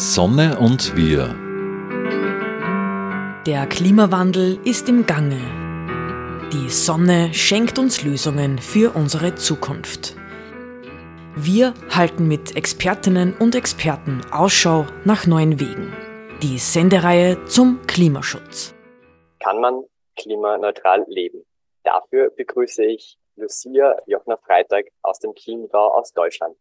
Sonne und wir. Der Klimawandel ist im Gange. Die Sonne schenkt uns Lösungen für unsere Zukunft. Wir halten mit Expertinnen und Experten Ausschau nach neuen Wegen. Die Sendereihe zum Klimaschutz. Kann man klimaneutral leben? Dafür begrüße ich Lucia Jochner Freitag aus dem Chiemgau aus Deutschland.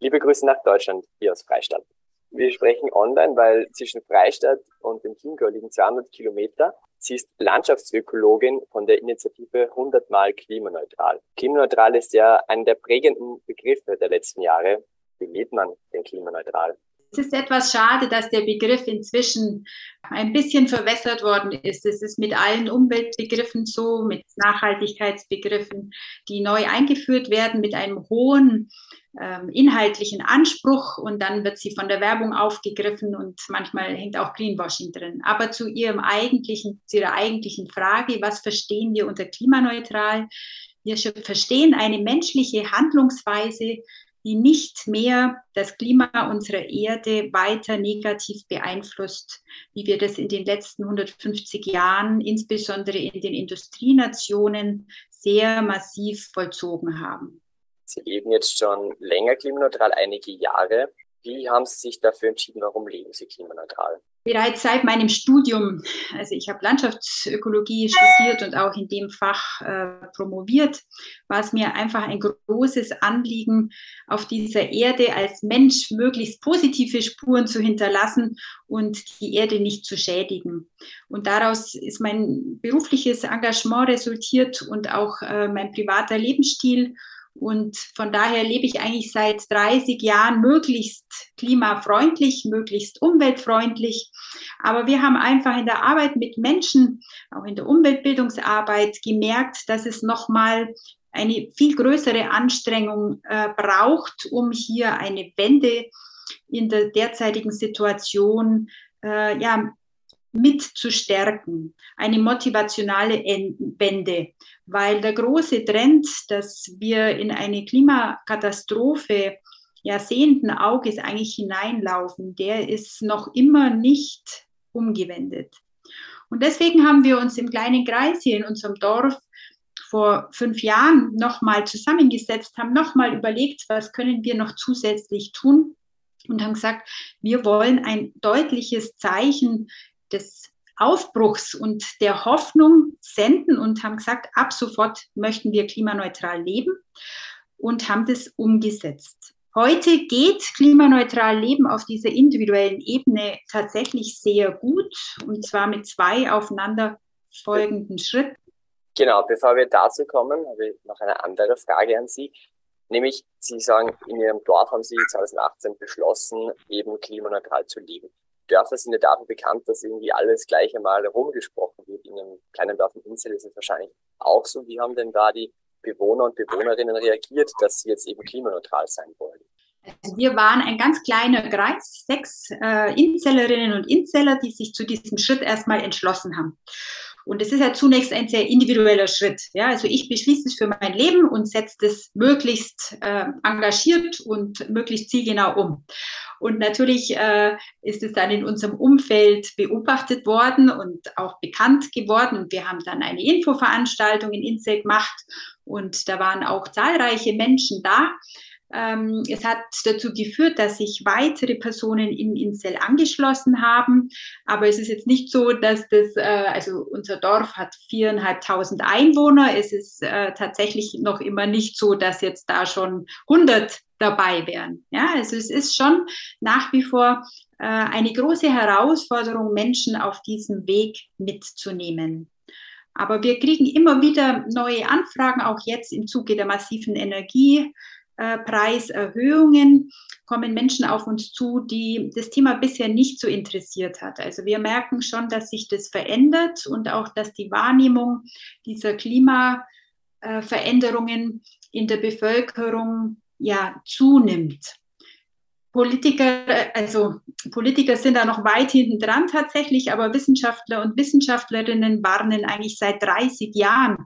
Liebe Grüße nach Deutschland, hier aus Freistadt. Wir sprechen online, weil zwischen Freistadt und dem Chiemgau liegen 200 Kilometer. Sie ist Landschaftsökologin von der Initiative 100 Mal klimaneutral. Klimaneutral ist ja einer der prägenden Begriffe der letzten Jahre. Wie lebt man denn klimaneutral? Es ist etwas schade, dass der Begriff inzwischen ein bisschen verwässert worden ist. Es ist mit allen Umweltbegriffen so, mit Nachhaltigkeitsbegriffen, die neu eingeführt werden, mit einem hohen inhaltlichen Anspruch und dann wird sie von der Werbung aufgegriffen und manchmal hängt auch Greenwashing drin. Aber zu ihrem eigentlichen, zu ihrer eigentlichen Frage, was verstehen wir unter klimaneutral? Wir verstehen eine menschliche Handlungsweise, die nicht mehr das Klima unserer Erde weiter negativ beeinflusst, wie wir das in den letzten 150 Jahren, insbesondere in den Industrienationen, sehr massiv vollzogen haben. Sie leben jetzt schon länger klimaneutral, einige Jahre. Wie haben Sie sich dafür entschieden? Warum leben Sie klimaneutral? Bereits seit meinem Studium, also ich habe Landschaftsökologie studiert und auch in dem Fach äh, promoviert, war es mir einfach ein großes Anliegen, auf dieser Erde als Mensch möglichst positive Spuren zu hinterlassen und die Erde nicht zu schädigen. Und daraus ist mein berufliches Engagement resultiert und auch äh, mein privater Lebensstil. Und von daher lebe ich eigentlich seit 30 Jahren möglichst klimafreundlich, möglichst umweltfreundlich. Aber wir haben einfach in der Arbeit mit Menschen, auch in der Umweltbildungsarbeit gemerkt, dass es nochmal eine viel größere Anstrengung äh, braucht, um hier eine Wende in der derzeitigen Situation äh, ja, mit zu stärken, eine motivationale Wende, weil der große Trend, dass wir in eine Klimakatastrophe sehenden Auges eigentlich hineinlaufen, der ist noch immer nicht umgewendet. Und deswegen haben wir uns im kleinen Kreis hier in unserem Dorf vor fünf Jahren nochmal zusammengesetzt, haben nochmal überlegt, was können wir noch zusätzlich tun und haben gesagt, wir wollen ein deutliches Zeichen des Aufbruchs und der Hoffnung senden und haben gesagt, ab sofort möchten wir klimaneutral leben und haben das umgesetzt. Heute geht klimaneutral Leben auf dieser individuellen Ebene tatsächlich sehr gut und zwar mit zwei aufeinanderfolgenden Schritten. Genau, bevor wir dazu kommen, habe ich noch eine andere Frage an Sie. Nämlich, Sie sagen, in Ihrem Dorf haben Sie 2018 beschlossen, eben klimaneutral zu leben. Dörfer sind ja dafür bekannt, dass irgendwie alles gleich einmal rumgesprochen wird. In einem kleinen Dorf in Insel ist es wahrscheinlich auch so. Wie haben denn da die Bewohner und Bewohnerinnen reagiert, dass sie jetzt eben klimaneutral sein wollen? Also wir waren ein ganz kleiner Kreis, sechs äh, Inzellerinnen und Inzeller, die sich zu diesem Schritt erstmal entschlossen haben. Und es ist ja zunächst ein sehr individueller Schritt. Ja, also ich beschließe es für mein Leben und setze das möglichst äh, engagiert und möglichst zielgenau um. Und natürlich äh, ist es dann in unserem Umfeld beobachtet worden und auch bekannt geworden. Und wir haben dann eine Infoveranstaltung in Insel gemacht und da waren auch zahlreiche Menschen da. Ähm, es hat dazu geführt, dass sich weitere Personen in Insel angeschlossen haben. Aber es ist jetzt nicht so, dass das, äh, also unser Dorf hat viereinhalbtausend Einwohner. Es ist äh, tatsächlich noch immer nicht so, dass jetzt da schon 100 dabei wären. Ja, also es ist schon nach wie vor äh, eine große Herausforderung, Menschen auf diesem Weg mitzunehmen. Aber wir kriegen immer wieder neue Anfragen, auch jetzt im Zuge der massiven Energiepreiserhöhungen kommen Menschen auf uns zu, die das Thema bisher nicht so interessiert hat. Also wir merken schon, dass sich das verändert und auch, dass die Wahrnehmung dieser Klimaveränderungen in der Bevölkerung ja zunimmt. Politiker, also Politiker sind da noch weit hinten dran tatsächlich, aber Wissenschaftler und Wissenschaftlerinnen warnen eigentlich seit 30 Jahren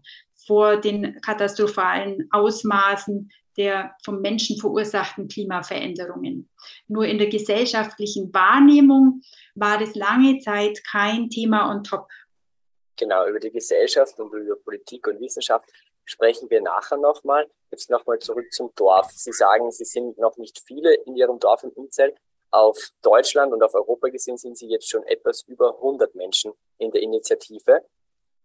vor den katastrophalen Ausmaßen der vom Menschen verursachten Klimaveränderungen. Nur in der gesellschaftlichen Wahrnehmung war das lange Zeit kein Thema on top. Genau, über die Gesellschaft und über Politik und Wissenschaft sprechen wir nachher nochmal. Jetzt nochmal zurück zum Dorf. Sie sagen, Sie sind noch nicht viele in Ihrem Dorf im Umzelt. Auf Deutschland und auf Europa gesehen sind Sie jetzt schon etwas über 100 Menschen in der Initiative.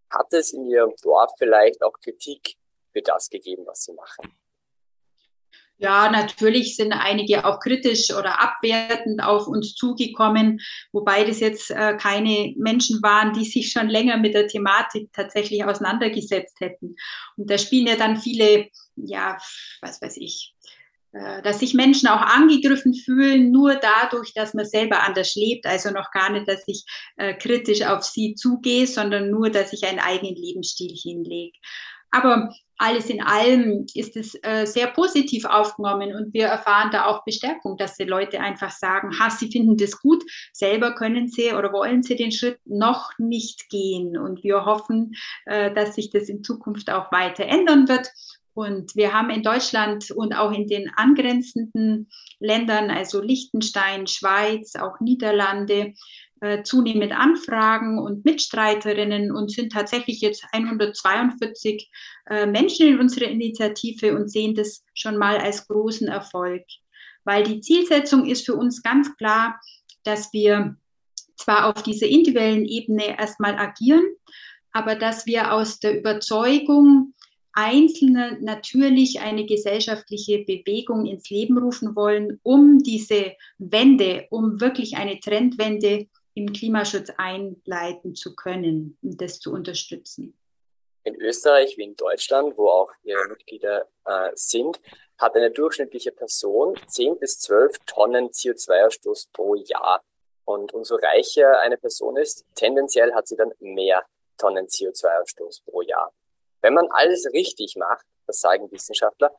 Hat es in Ihrem Dorf vielleicht auch Kritik für das gegeben, was Sie machen? Ja, natürlich sind einige auch kritisch oder abwertend auf uns zugekommen, wobei das jetzt äh, keine Menschen waren, die sich schon länger mit der Thematik tatsächlich auseinandergesetzt hätten. Und da spielen ja dann viele, ja, was weiß ich, äh, dass sich Menschen auch angegriffen fühlen, nur dadurch, dass man selber anders lebt. Also noch gar nicht, dass ich äh, kritisch auf sie zugehe, sondern nur, dass ich einen eigenen Lebensstil hinlege. Aber alles in allem ist es äh, sehr positiv aufgenommen und wir erfahren da auch Bestärkung, dass die Leute einfach sagen, ha, sie finden das gut, selber können sie oder wollen sie den Schritt noch nicht gehen. Und wir hoffen, äh, dass sich das in Zukunft auch weiter ändern wird. Und wir haben in Deutschland und auch in den angrenzenden Ländern, also Liechtenstein, Schweiz, auch Niederlande, äh, zunehmend Anfragen und Mitstreiterinnen und sind tatsächlich jetzt 142 äh, Menschen in unserer Initiative und sehen das schon mal als großen Erfolg. Weil die Zielsetzung ist für uns ganz klar, dass wir zwar auf dieser individuellen Ebene erstmal agieren, aber dass wir aus der Überzeugung Einzelne natürlich eine gesellschaftliche Bewegung ins Leben rufen wollen, um diese Wende, um wirklich eine Trendwende im Klimaschutz einleiten zu können und das zu unterstützen. In Österreich wie in Deutschland, wo auch Ihre Mitglieder äh, sind, hat eine durchschnittliche Person 10 bis 12 Tonnen CO2-Ausstoß pro Jahr. Und umso reicher eine Person ist, tendenziell hat sie dann mehr Tonnen CO2-Ausstoß pro Jahr. Wenn man alles richtig macht, das sagen Wissenschaftler,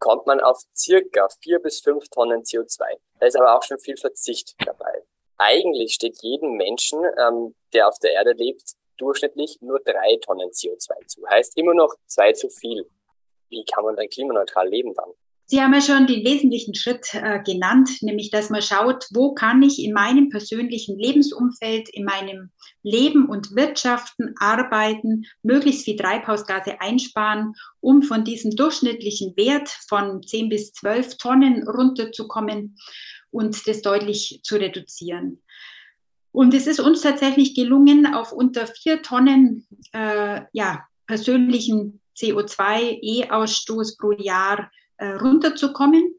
kommt man auf circa 4 bis 5 Tonnen CO2. Da ist aber auch schon viel Verzicht dabei eigentlich steht jedem Menschen, ähm, der auf der Erde lebt, durchschnittlich nur drei Tonnen CO2 zu. Heißt immer noch zwei zu viel. Wie kann man dann klimaneutral leben dann? Sie haben ja schon den wesentlichen Schritt äh, genannt, nämlich dass man schaut, wo kann ich in meinem persönlichen Lebensumfeld, in meinem Leben und Wirtschaften, Arbeiten möglichst viel Treibhausgase einsparen, um von diesem durchschnittlichen Wert von 10 bis 12 Tonnen runterzukommen und das deutlich zu reduzieren. Und es ist uns tatsächlich gelungen, auf unter vier Tonnen äh, ja, persönlichen CO2-E-Ausstoß pro Jahr äh, runterzukommen.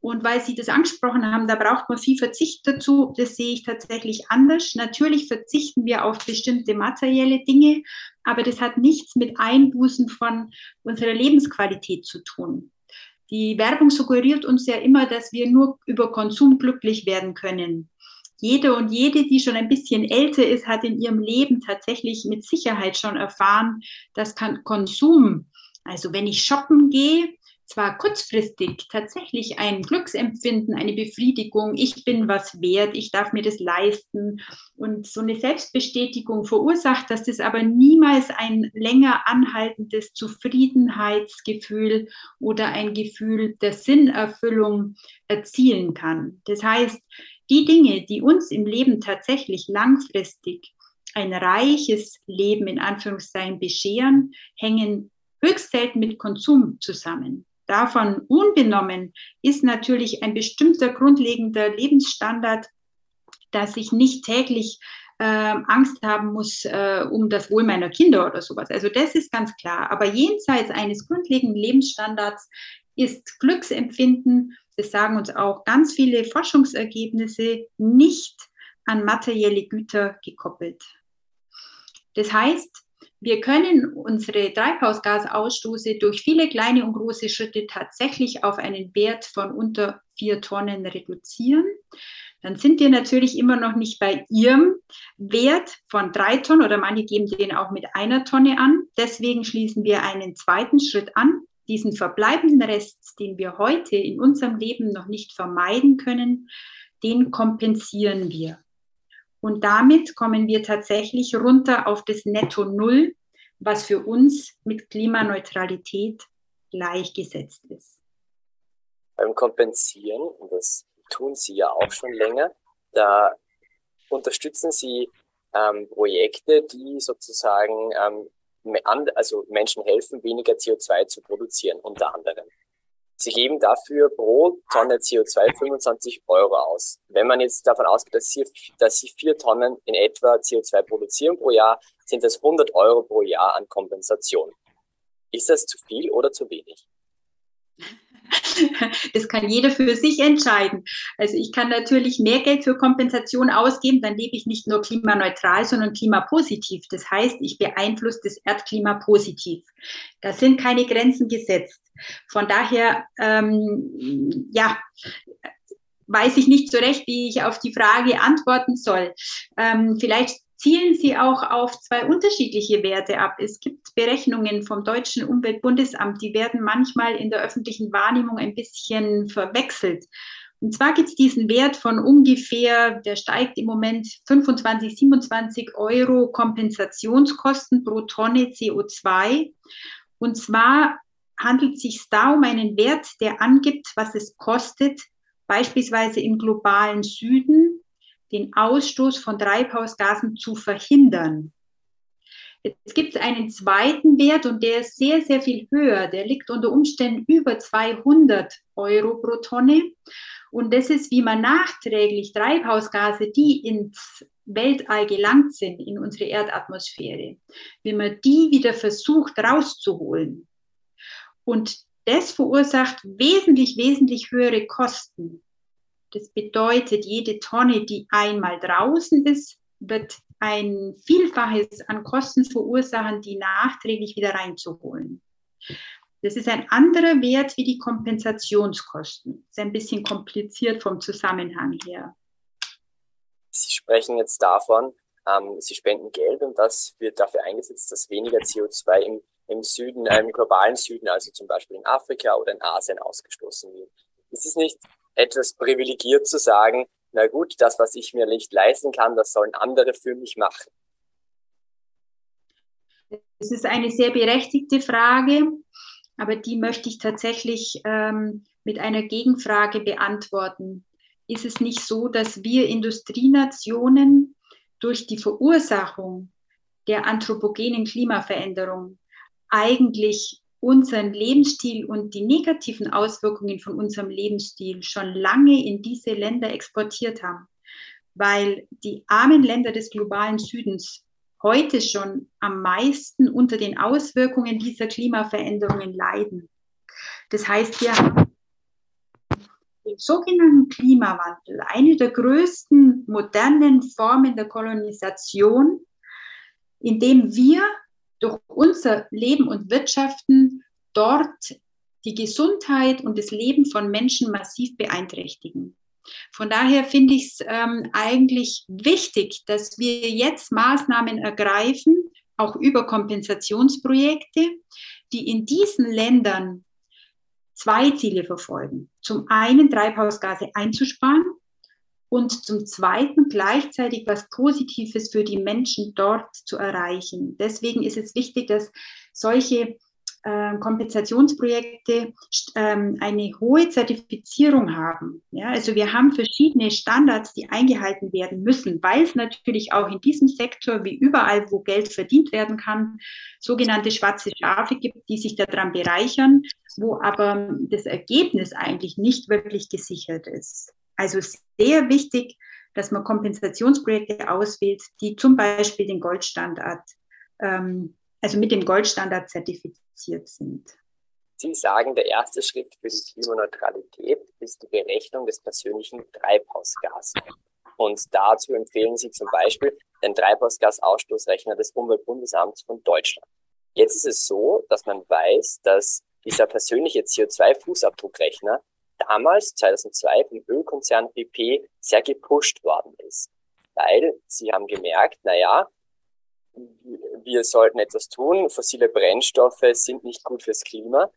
Und weil Sie das angesprochen haben, da braucht man viel Verzicht dazu. Das sehe ich tatsächlich anders. Natürlich verzichten wir auf bestimmte materielle Dinge, aber das hat nichts mit Einbußen von unserer Lebensqualität zu tun. Die Werbung suggeriert uns ja immer, dass wir nur über Konsum glücklich werden können. Jede und jede, die schon ein bisschen älter ist, hat in ihrem Leben tatsächlich mit Sicherheit schon erfahren, dass Konsum, also wenn ich shoppen gehe, zwar kurzfristig tatsächlich ein Glücksempfinden, eine Befriedigung, ich bin was wert, ich darf mir das leisten und so eine Selbstbestätigung verursacht, dass das aber niemals ein länger anhaltendes Zufriedenheitsgefühl oder ein Gefühl der Sinnerfüllung erzielen kann. Das heißt, die Dinge, die uns im Leben tatsächlich langfristig ein reiches Leben in Anführungszeichen bescheren, hängen höchst selten mit Konsum zusammen davon unbenommen ist natürlich ein bestimmter grundlegender Lebensstandard, dass ich nicht täglich äh, Angst haben muss äh, um das Wohl meiner Kinder oder sowas. Also das ist ganz klar. Aber jenseits eines grundlegenden Lebensstandards ist Glücksempfinden, das sagen uns auch ganz viele Forschungsergebnisse, nicht an materielle Güter gekoppelt. Das heißt, wir können unsere Treibhausgasausstoße durch viele kleine und große Schritte tatsächlich auf einen Wert von unter vier Tonnen reduzieren. Dann sind wir natürlich immer noch nicht bei Ihrem Wert von drei Tonnen oder manche geben den auch mit einer Tonne an. Deswegen schließen wir einen zweiten Schritt an. Diesen verbleibenden Rest, den wir heute in unserem Leben noch nicht vermeiden können, den kompensieren wir. Und damit kommen wir tatsächlich runter auf das Netto Null, was für uns mit Klimaneutralität gleichgesetzt ist. Beim Kompensieren, und das tun Sie ja auch schon länger, da unterstützen Sie ähm, Projekte, die sozusagen ähm, also Menschen helfen, weniger CO2 zu produzieren, unter anderem. Sie geben dafür pro Tonne CO2 25 Euro aus. Wenn man jetzt davon ausgeht, dass Sie, dass Sie vier Tonnen in etwa CO2 produzieren pro Jahr, sind das 100 Euro pro Jahr an Kompensation. Ist das zu viel oder zu wenig? Das kann jeder für sich entscheiden. Also ich kann natürlich mehr Geld für Kompensation ausgeben, dann lebe ich nicht nur klimaneutral, sondern klimapositiv. Das heißt, ich beeinflusse das Erdklima positiv. Da sind keine Grenzen gesetzt. Von daher, ähm, ja, weiß ich nicht so recht, wie ich auf die Frage antworten soll. Ähm, vielleicht zielen sie auch auf zwei unterschiedliche Werte ab. Es gibt Berechnungen vom Deutschen Umweltbundesamt, die werden manchmal in der öffentlichen Wahrnehmung ein bisschen verwechselt. Und zwar gibt es diesen Wert von ungefähr, der steigt im Moment 25, 27 Euro Kompensationskosten pro Tonne CO2. Und zwar handelt es sich da um einen Wert, der angibt, was es kostet, beispielsweise im globalen Süden den Ausstoß von Treibhausgasen zu verhindern. Jetzt gibt es einen zweiten Wert und der ist sehr, sehr viel höher. Der liegt unter Umständen über 200 Euro pro Tonne. Und das ist, wie man nachträglich Treibhausgase, die ins Weltall gelangt sind, in unsere Erdatmosphäre, wie man die wieder versucht rauszuholen. Und das verursacht wesentlich, wesentlich höhere Kosten. Das bedeutet, jede Tonne, die einmal draußen ist, wird ein Vielfaches an Kosten verursachen, die nachträglich wieder reinzuholen. Das ist ein anderer Wert wie die Kompensationskosten. Das ist ein bisschen kompliziert vom Zusammenhang her. Sie sprechen jetzt davon, ähm, Sie spenden Geld und das wird dafür eingesetzt, dass weniger CO2 im, im Süden, äh, im globalen Süden, also zum Beispiel in Afrika oder in Asien ausgestoßen wird. Ist es nicht etwas privilegiert zu sagen, na gut, das, was ich mir nicht leisten kann, das sollen andere für mich machen? Es ist eine sehr berechtigte Frage, aber die möchte ich tatsächlich ähm, mit einer Gegenfrage beantworten. Ist es nicht so, dass wir Industrienationen durch die Verursachung der anthropogenen Klimaveränderung eigentlich unseren Lebensstil und die negativen Auswirkungen von unserem Lebensstil schon lange in diese Länder exportiert haben, weil die armen Länder des globalen Südens heute schon am meisten unter den Auswirkungen dieser Klimaveränderungen leiden. Das heißt, wir haben den sogenannten Klimawandel, eine der größten modernen Formen der Kolonisation, indem wir durch unser Leben und Wirtschaften dort die Gesundheit und das Leben von Menschen massiv beeinträchtigen. Von daher finde ich es ähm, eigentlich wichtig, dass wir jetzt Maßnahmen ergreifen, auch über Kompensationsprojekte, die in diesen Ländern zwei Ziele verfolgen. Zum einen Treibhausgase einzusparen und zum Zweiten gleichzeitig was Positives für die Menschen dort zu erreichen. Deswegen ist es wichtig, dass solche äh, Kompensationsprojekte ähm, eine hohe Zertifizierung haben. Ja, also wir haben verschiedene Standards, die eingehalten werden müssen, weil es natürlich auch in diesem Sektor wie überall, wo Geld verdient werden kann, sogenannte schwarze Schafe gibt, die sich daran bereichern, wo aber das Ergebnis eigentlich nicht wirklich gesichert ist. Also sehr wichtig, dass man Kompensationsprojekte auswählt, die zum Beispiel den Goldstandard, ähm, also mit dem Goldstandard zertifiziert sind. Sie sagen, der erste Schritt für die Klimaneutralität ist die Berechnung des persönlichen Treibhausgases. Und dazu empfehlen Sie zum Beispiel den Treibhausgasausstoßrechner des Umweltbundesamts von Deutschland. Jetzt ist es so, dass man weiß, dass dieser persönliche CO2-Fußabdruckrechner damals, 2002, vom Ölkonzern BP sehr gepusht worden ist. Weil sie haben gemerkt, naja, wir sollten etwas tun, fossile Brennstoffe sind nicht gut fürs Klima.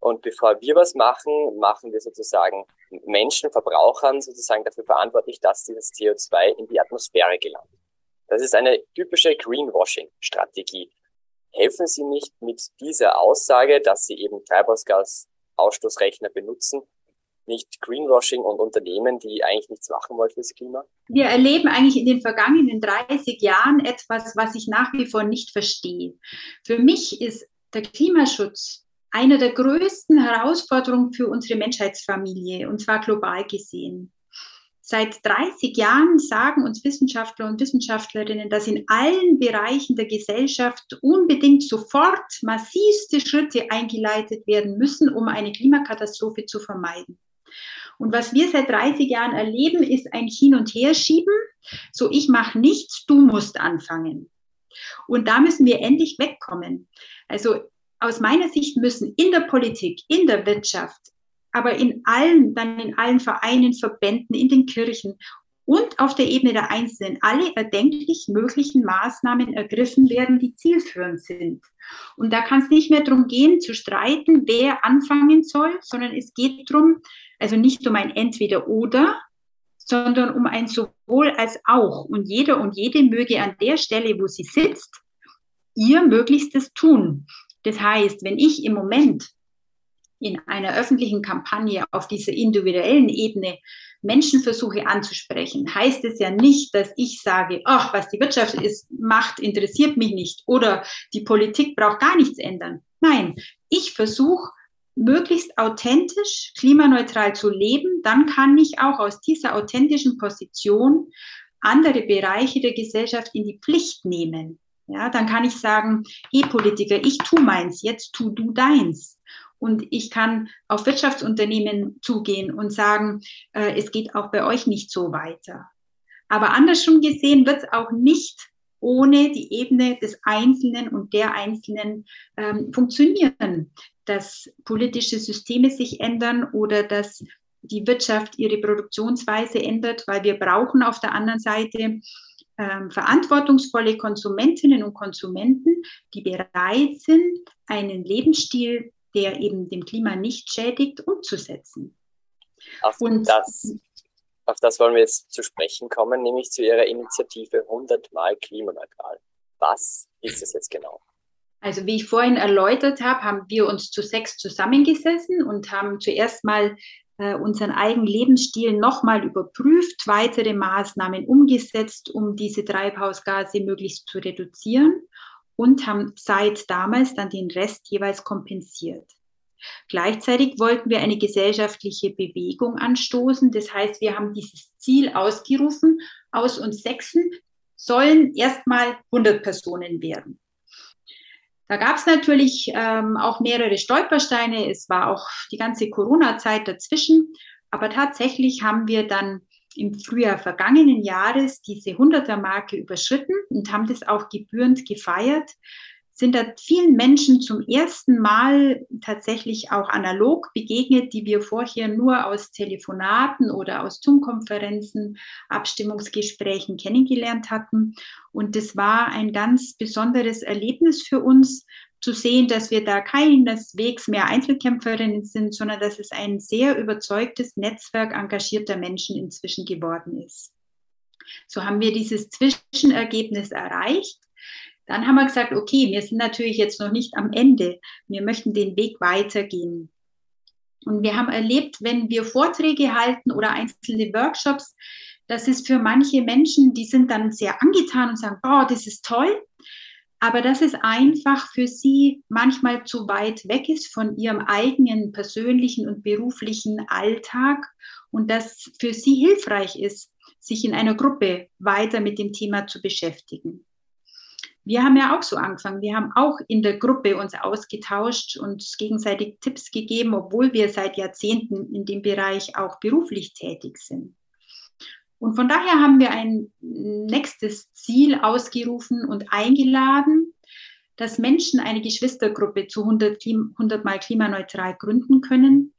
Und bevor wir was machen, machen wir sozusagen Menschen, Verbrauchern sozusagen dafür verantwortlich, dass dieses CO2 in die Atmosphäre gelangt. Das ist eine typische Greenwashing-Strategie. Helfen Sie nicht mit dieser Aussage, dass Sie eben Treibhausgasausstoßrechner benutzen, nicht Greenwashing und Unternehmen, die eigentlich nichts machen wollen fürs Klima? Wir erleben eigentlich in den vergangenen 30 Jahren etwas, was ich nach wie vor nicht verstehe. Für mich ist der Klimaschutz eine der größten Herausforderungen für unsere Menschheitsfamilie, und zwar global gesehen. Seit 30 Jahren sagen uns Wissenschaftler und Wissenschaftlerinnen, dass in allen Bereichen der Gesellschaft unbedingt sofort massivste Schritte eingeleitet werden müssen, um eine Klimakatastrophe zu vermeiden. Und was wir seit 30 Jahren erleben, ist ein Hin- und Herschieben. So, ich mache nichts, du musst anfangen. Und da müssen wir endlich wegkommen. Also aus meiner Sicht müssen in der Politik, in der Wirtschaft, aber in allen, dann in allen Vereinen, Verbänden, in den Kirchen und auf der Ebene der Einzelnen alle erdenklich möglichen Maßnahmen ergriffen werden, die zielführend sind. Und da kann es nicht mehr darum gehen, zu streiten, wer anfangen soll, sondern es geht darum, also nicht um ein Entweder-Oder, sondern um ein sowohl als auch. Und jeder und jede möge an der Stelle, wo sie sitzt, ihr Möglichstes tun. Das heißt, wenn ich im Moment in einer öffentlichen Kampagne auf dieser individuellen Ebene Menschen versuche anzusprechen, heißt es ja nicht, dass ich sage, ach, was die Wirtschaft ist, macht, interessiert mich nicht oder die Politik braucht gar nichts ändern. Nein, ich versuche möglichst authentisch, klimaneutral zu leben, dann kann ich auch aus dieser authentischen Position andere Bereiche der Gesellschaft in die Pflicht nehmen. Ja, dann kann ich sagen, hey Politiker, ich tu meins, jetzt tu du deins. Und ich kann auf Wirtschaftsunternehmen zugehen und sagen, äh, es geht auch bei euch nicht so weiter. Aber andersrum gesehen wird es auch nicht ohne die Ebene des Einzelnen und der Einzelnen ähm, funktionieren, dass politische Systeme sich ändern oder dass die Wirtschaft ihre Produktionsweise ändert, weil wir brauchen auf der anderen Seite ähm, verantwortungsvolle Konsumentinnen und Konsumenten, die bereit sind, einen Lebensstil der eben dem Klima nicht schädigt, umzusetzen. Auf, und, das, auf das wollen wir jetzt zu sprechen kommen, nämlich zu Ihrer Initiative 100 Mal klimaneutral. Was ist es jetzt genau? Also wie ich vorhin erläutert habe, haben wir uns zu sechs zusammengesessen und haben zuerst mal äh, unseren eigenen Lebensstil nochmal überprüft, weitere Maßnahmen umgesetzt, um diese Treibhausgase möglichst zu reduzieren und haben seit damals dann den Rest jeweils kompensiert. Gleichzeitig wollten wir eine gesellschaftliche Bewegung anstoßen. Das heißt, wir haben dieses Ziel ausgerufen, aus uns Sechsen sollen erstmal 100 Personen werden. Da gab es natürlich ähm, auch mehrere Stolpersteine. Es war auch die ganze Corona-Zeit dazwischen. Aber tatsächlich haben wir dann im Frühjahr vergangenen Jahres diese 100er-Marke überschritten und haben das auch gebührend gefeiert, sind da vielen Menschen zum ersten Mal tatsächlich auch analog begegnet, die wir vorher nur aus Telefonaten oder aus Zoom-Konferenzen, Abstimmungsgesprächen kennengelernt hatten. Und das war ein ganz besonderes Erlebnis für uns, zu sehen, dass wir da keineswegs mehr Einzelkämpferinnen sind, sondern dass es ein sehr überzeugtes Netzwerk engagierter Menschen inzwischen geworden ist. So haben wir dieses Zwischenergebnis erreicht. Dann haben wir gesagt, okay, wir sind natürlich jetzt noch nicht am Ende. Wir möchten den Weg weitergehen. Und wir haben erlebt, wenn wir Vorträge halten oder einzelne Workshops, das ist für manche Menschen, die sind dann sehr angetan und sagen, oh, das ist toll aber dass es einfach für sie manchmal zu weit weg ist von ihrem eigenen persönlichen und beruflichen Alltag und dass für sie hilfreich ist, sich in einer Gruppe weiter mit dem Thema zu beschäftigen. Wir haben ja auch so angefangen. Wir haben auch in der Gruppe uns ausgetauscht und gegenseitig Tipps gegeben, obwohl wir seit Jahrzehnten in dem Bereich auch beruflich tätig sind. Und von daher haben wir ein nächstes Ziel ausgerufen und eingeladen, dass Menschen eine Geschwistergruppe zu 100, 100 Mal klimaneutral gründen können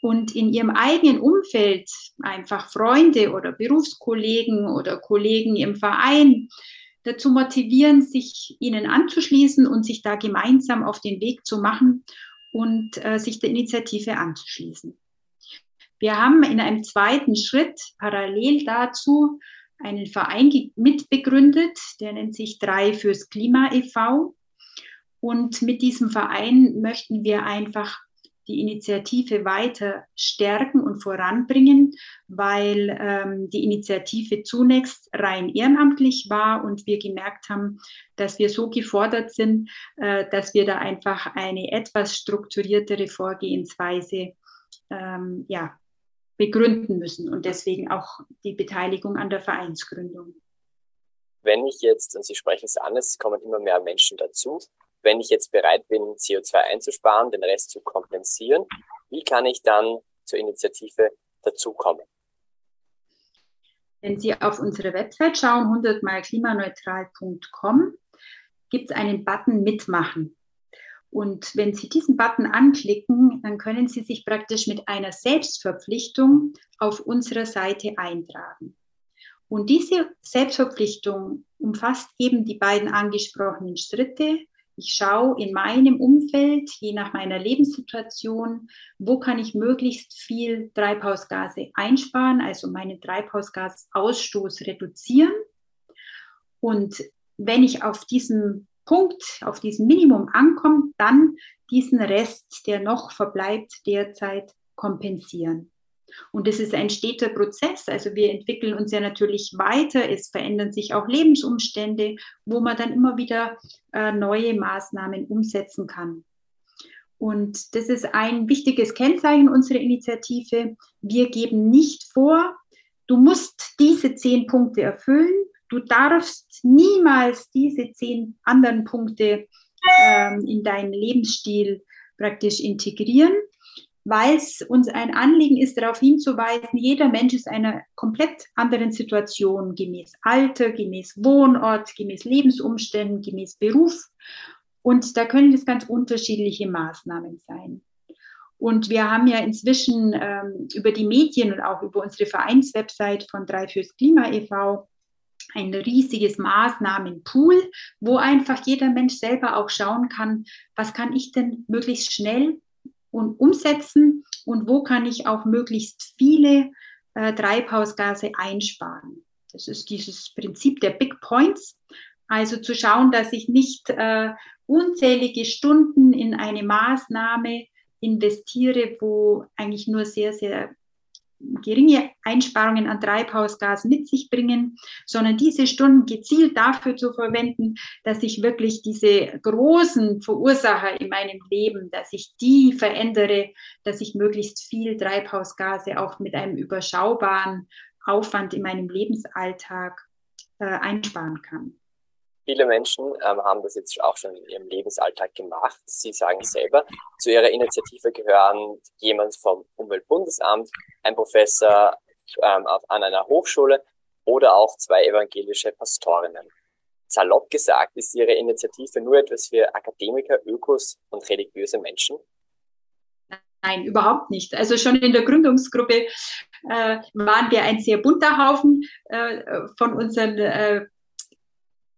und in ihrem eigenen Umfeld einfach Freunde oder Berufskollegen oder Kollegen im Verein dazu motivieren, sich ihnen anzuschließen und sich da gemeinsam auf den Weg zu machen und äh, sich der Initiative anzuschließen. Wir haben in einem zweiten Schritt parallel dazu einen Verein mitbegründet, der nennt sich Drei fürs Klima e.V. Und mit diesem Verein möchten wir einfach die Initiative weiter stärken und voranbringen, weil ähm, die Initiative zunächst rein ehrenamtlich war und wir gemerkt haben, dass wir so gefordert sind, äh, dass wir da einfach eine etwas strukturiertere Vorgehensweise ähm, ja, begründen müssen und deswegen auch die Beteiligung an der Vereinsgründung. Wenn ich jetzt, und Sie sprechen es an, es kommen immer mehr Menschen dazu, wenn ich jetzt bereit bin, CO2 einzusparen, den Rest zu kompensieren, wie kann ich dann zur Initiative dazukommen? Wenn Sie auf unsere Website schauen, 100malklimaneutral.com, gibt es einen Button Mitmachen. Und wenn Sie diesen Button anklicken, dann können Sie sich praktisch mit einer Selbstverpflichtung auf unserer Seite eintragen. Und diese Selbstverpflichtung umfasst eben die beiden angesprochenen Schritte, ich schaue in meinem Umfeld, je nach meiner Lebenssituation, wo kann ich möglichst viel Treibhausgase einsparen, also meinen Treibhausgasausstoß reduzieren. Und wenn ich auf diesem Punkt, auf diesem Minimum ankomme, dann diesen Rest, der noch verbleibt, derzeit kompensieren. Und das ist ein steter Prozess. Also wir entwickeln uns ja natürlich weiter. Es verändern sich auch Lebensumstände, wo man dann immer wieder äh, neue Maßnahmen umsetzen kann. Und das ist ein wichtiges Kennzeichen unserer Initiative. Wir geben nicht vor, du musst diese zehn Punkte erfüllen. Du darfst niemals diese zehn anderen Punkte ähm, in deinen Lebensstil praktisch integrieren, weil es uns ein Anliegen ist, darauf hinzuweisen, jeder Mensch ist einer komplett anderen Situation, gemäß Alter, gemäß Wohnort, gemäß Lebensumständen, gemäß Beruf. Und da können es ganz unterschiedliche Maßnahmen sein. Und wir haben ja inzwischen ähm, über die Medien und auch über unsere Vereinswebsite von Drei fürs Klima e.V. ein riesiges Maßnahmenpool, wo einfach jeder Mensch selber auch schauen kann, was kann ich denn möglichst schnell und umsetzen und wo kann ich auch möglichst viele äh, Treibhausgase einsparen. Das ist dieses Prinzip der Big Points. Also zu schauen, dass ich nicht äh, unzählige Stunden in eine Maßnahme investiere, wo eigentlich nur sehr, sehr geringe Einsparungen an Treibhausgas mit sich bringen, sondern diese Stunden gezielt dafür zu verwenden, dass ich wirklich diese großen Verursacher in meinem Leben, dass ich die verändere, dass ich möglichst viel Treibhausgase auch mit einem überschaubaren Aufwand in meinem Lebensalltag äh, einsparen kann. Viele Menschen ähm, haben das jetzt auch schon in ihrem Lebensalltag gemacht. Sie sagen selber, zu ihrer Initiative gehören jemand vom Umweltbundesamt, ein Professor ähm, an einer Hochschule oder auch zwei evangelische Pastorinnen. Salopp gesagt, ist Ihre Initiative nur etwas für Akademiker, Ökos und religiöse Menschen? Nein, überhaupt nicht. Also schon in der Gründungsgruppe äh, waren wir ein sehr bunter Haufen äh, von unseren äh,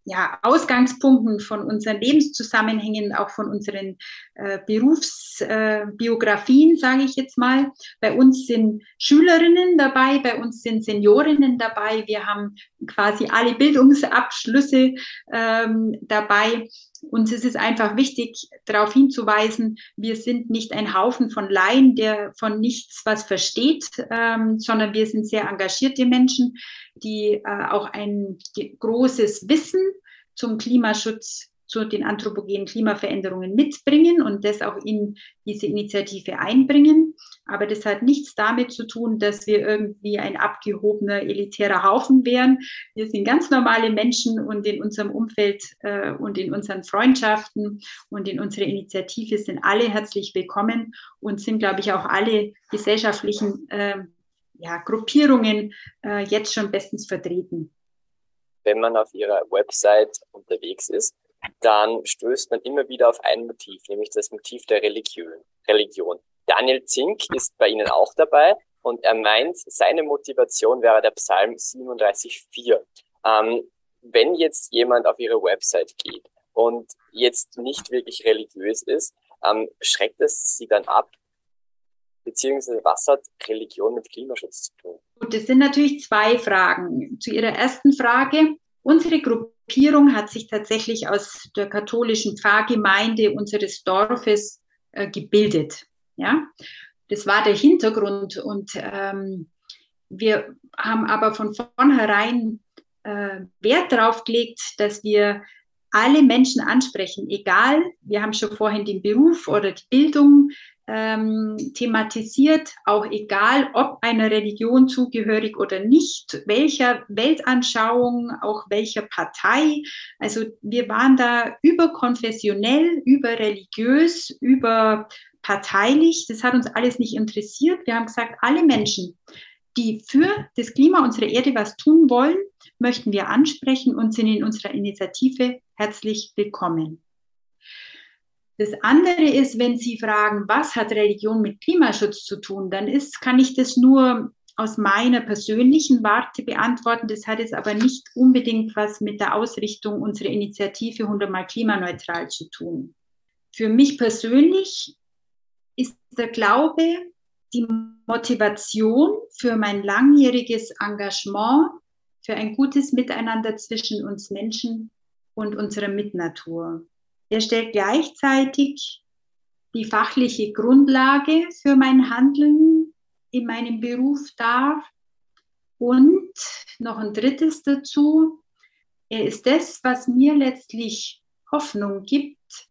ja, Ausgangspunkten von unseren Lebenszusammenhängen, auch von unseren äh, Berufsbiografien, äh, sage ich jetzt mal. Bei uns sind Schülerinnen dabei, bei uns sind Seniorinnen dabei. Wir haben quasi alle Bildungsabschlüsse ähm, dabei. Ist es einfach wichtig, darauf hinzuweisen, wir sind nicht ein Haufen von Laien, der von nichts was versteht, ähm, sondern wir sind sehr engagierte Menschen, die äh, auch ein großes Wissen zum Klimaschutz zu den anthropogenen Klimaveränderungen mitbringen und das auch in diese Initiative einbringen. Aber das hat nichts damit zu tun, dass wir irgendwie ein abgehobener, elitärer Haufen wären. Wir sind ganz normale Menschen und in unserem Umfeld äh, und in unseren Freundschaften und in unserer Initiative sind alle herzlich willkommen und sind, glaube ich, auch alle gesellschaftlichen äh, ja, Gruppierungen äh, jetzt schon bestens vertreten. Wenn man auf ihrer Website unterwegs ist, dann stößt man immer wieder auf ein Motiv, nämlich das Motiv der Religion. Religion. Daniel Zink ist bei Ihnen auch dabei und er meint, seine Motivation wäre der Psalm 37,4. Ähm, wenn jetzt jemand auf Ihre Website geht und jetzt nicht wirklich religiös ist, ähm, schreckt es Sie dann ab? Beziehungsweise was hat Religion mit Klimaschutz zu tun? Und das sind natürlich zwei Fragen. Zu Ihrer ersten Frage. Unsere Gruppierung hat sich tatsächlich aus der katholischen Pfarrgemeinde unseres Dorfes äh, gebildet. Ja, das war der Hintergrund und ähm, wir haben aber von vornherein äh, Wert darauf gelegt, dass wir alle Menschen ansprechen, egal, wir haben schon vorhin den Beruf oder die Bildung ähm, thematisiert, auch egal, ob einer Religion zugehörig oder nicht, welcher Weltanschauung, auch welcher Partei. Also wir waren da überkonfessionell, überreligiös, überparteilich. Das hat uns alles nicht interessiert. Wir haben gesagt, alle Menschen, die für das Klima unserer Erde was tun wollen, möchten wir ansprechen und sind in unserer Initiative herzlich willkommen. Das andere ist, wenn Sie fragen, was hat Religion mit Klimaschutz zu tun, dann ist, kann ich das nur aus meiner persönlichen Warte beantworten. Das hat jetzt aber nicht unbedingt was mit der Ausrichtung unserer Initiative 100 Mal klimaneutral zu tun. Für mich persönlich ist der Glaube die Motivation für mein langjähriges Engagement für ein gutes Miteinander zwischen uns Menschen und unserer Mitnatur. Er stellt gleichzeitig die fachliche Grundlage für mein Handeln in meinem Beruf dar. Und noch ein drittes dazu, er ist das, was mir letztlich Hoffnung gibt,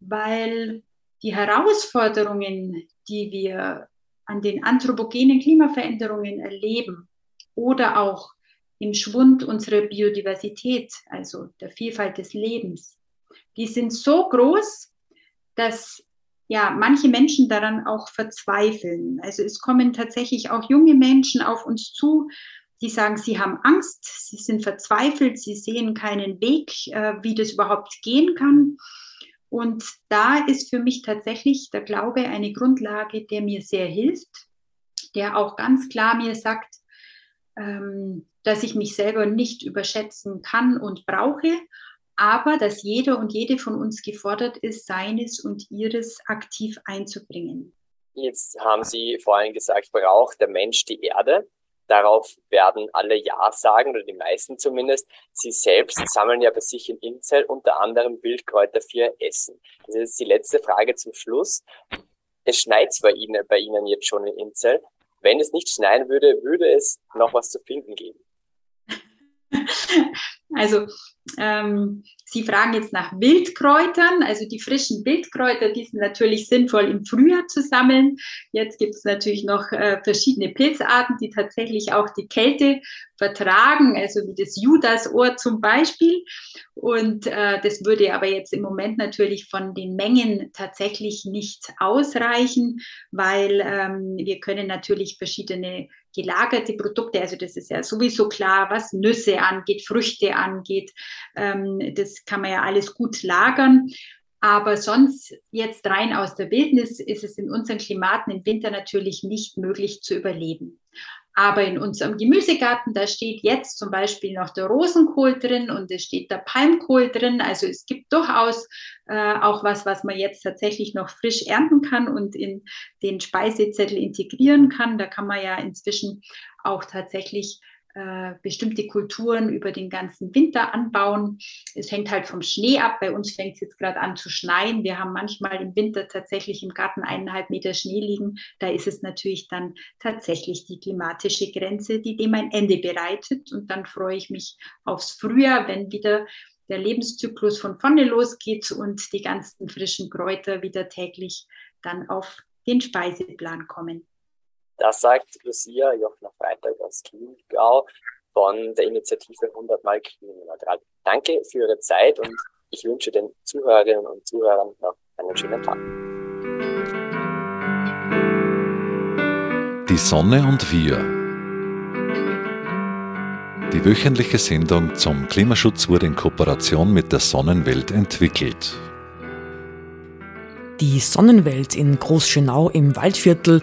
weil die Herausforderungen, die wir an den anthropogenen Klimaveränderungen erleben oder auch im Schwund unserer Biodiversität, also der Vielfalt des Lebens, die sind so groß, dass ja manche Menschen daran auch verzweifeln. Also es kommen tatsächlich auch junge Menschen auf uns zu, die sagen, sie haben Angst, sie sind verzweifelt, sie sehen keinen Weg, äh, wie das überhaupt gehen kann. Und da ist für mich tatsächlich der Glaube eine Grundlage, der mir sehr hilft, der auch ganz klar mir sagt, ähm, dass ich mich selber nicht überschätzen kann und brauche aber dass jeder und jede von uns gefordert ist, seines und ihres aktiv einzubringen. Jetzt haben Sie vorhin gesagt, braucht der Mensch die Erde. Darauf werden alle Ja sagen, oder die meisten zumindest. Sie selbst sammeln ja bei sich in Inzell unter anderem Wildkräuter für Essen. Das ist die letzte Frage zum Schluss. Es schneit zwar Ihnen, bei Ihnen jetzt schon in Inzell. Wenn es nicht schneien würde, würde es noch was zu finden geben. Also ähm, Sie fragen jetzt nach Wildkräutern, also die frischen Wildkräuter, die sind natürlich sinnvoll im Frühjahr zu sammeln. Jetzt gibt es natürlich noch äh, verschiedene Pilzarten, die tatsächlich auch die Kälte vertragen, also wie das Judasohr zum Beispiel. Und äh, das würde aber jetzt im Moment natürlich von den Mengen tatsächlich nicht ausreichen, weil ähm, wir können natürlich verschiedene gelagerte Produkte, also das ist ja sowieso klar, was Nüsse angeht, Früchte angeht, ähm, das kann man ja alles gut lagern. Aber sonst jetzt rein aus der Wildnis ist es in unseren Klimaten im Winter natürlich nicht möglich zu überleben. Aber in unserem Gemüsegarten, da steht jetzt zum Beispiel noch der Rosenkohl drin und es steht der Palmkohl drin. Also es gibt durchaus äh, auch was, was man jetzt tatsächlich noch frisch ernten kann und in den Speisezettel integrieren kann. Da kann man ja inzwischen auch tatsächlich äh, bestimmte Kulturen über den ganzen Winter anbauen. Es hängt halt vom Schnee ab. Bei uns fängt es jetzt gerade an zu schneien. Wir haben manchmal im Winter tatsächlich im Garten eineinhalb Meter Schnee liegen. Da ist es natürlich dann tatsächlich die klimatische Grenze, die dem ein Ende bereitet. Und dann freue ich mich aufs Frühjahr, wenn wieder der Lebenszyklus von vorne losgeht und die ganzen frischen Kräuter wieder täglich dann auf den Speiseplan kommen. Das sagt Lucia Jochner Freitag aus Chiemgau von der Initiative 100 Mal klimaneutral. Danke für Ihre Zeit und ich wünsche den Zuhörerinnen und Zuhörern noch einen schönen Tag. Die Sonne und wir. Die wöchentliche Sendung zum Klimaschutz wurde in Kooperation mit der Sonnenwelt entwickelt. Die Sonnenwelt in Großschönau im Waldviertel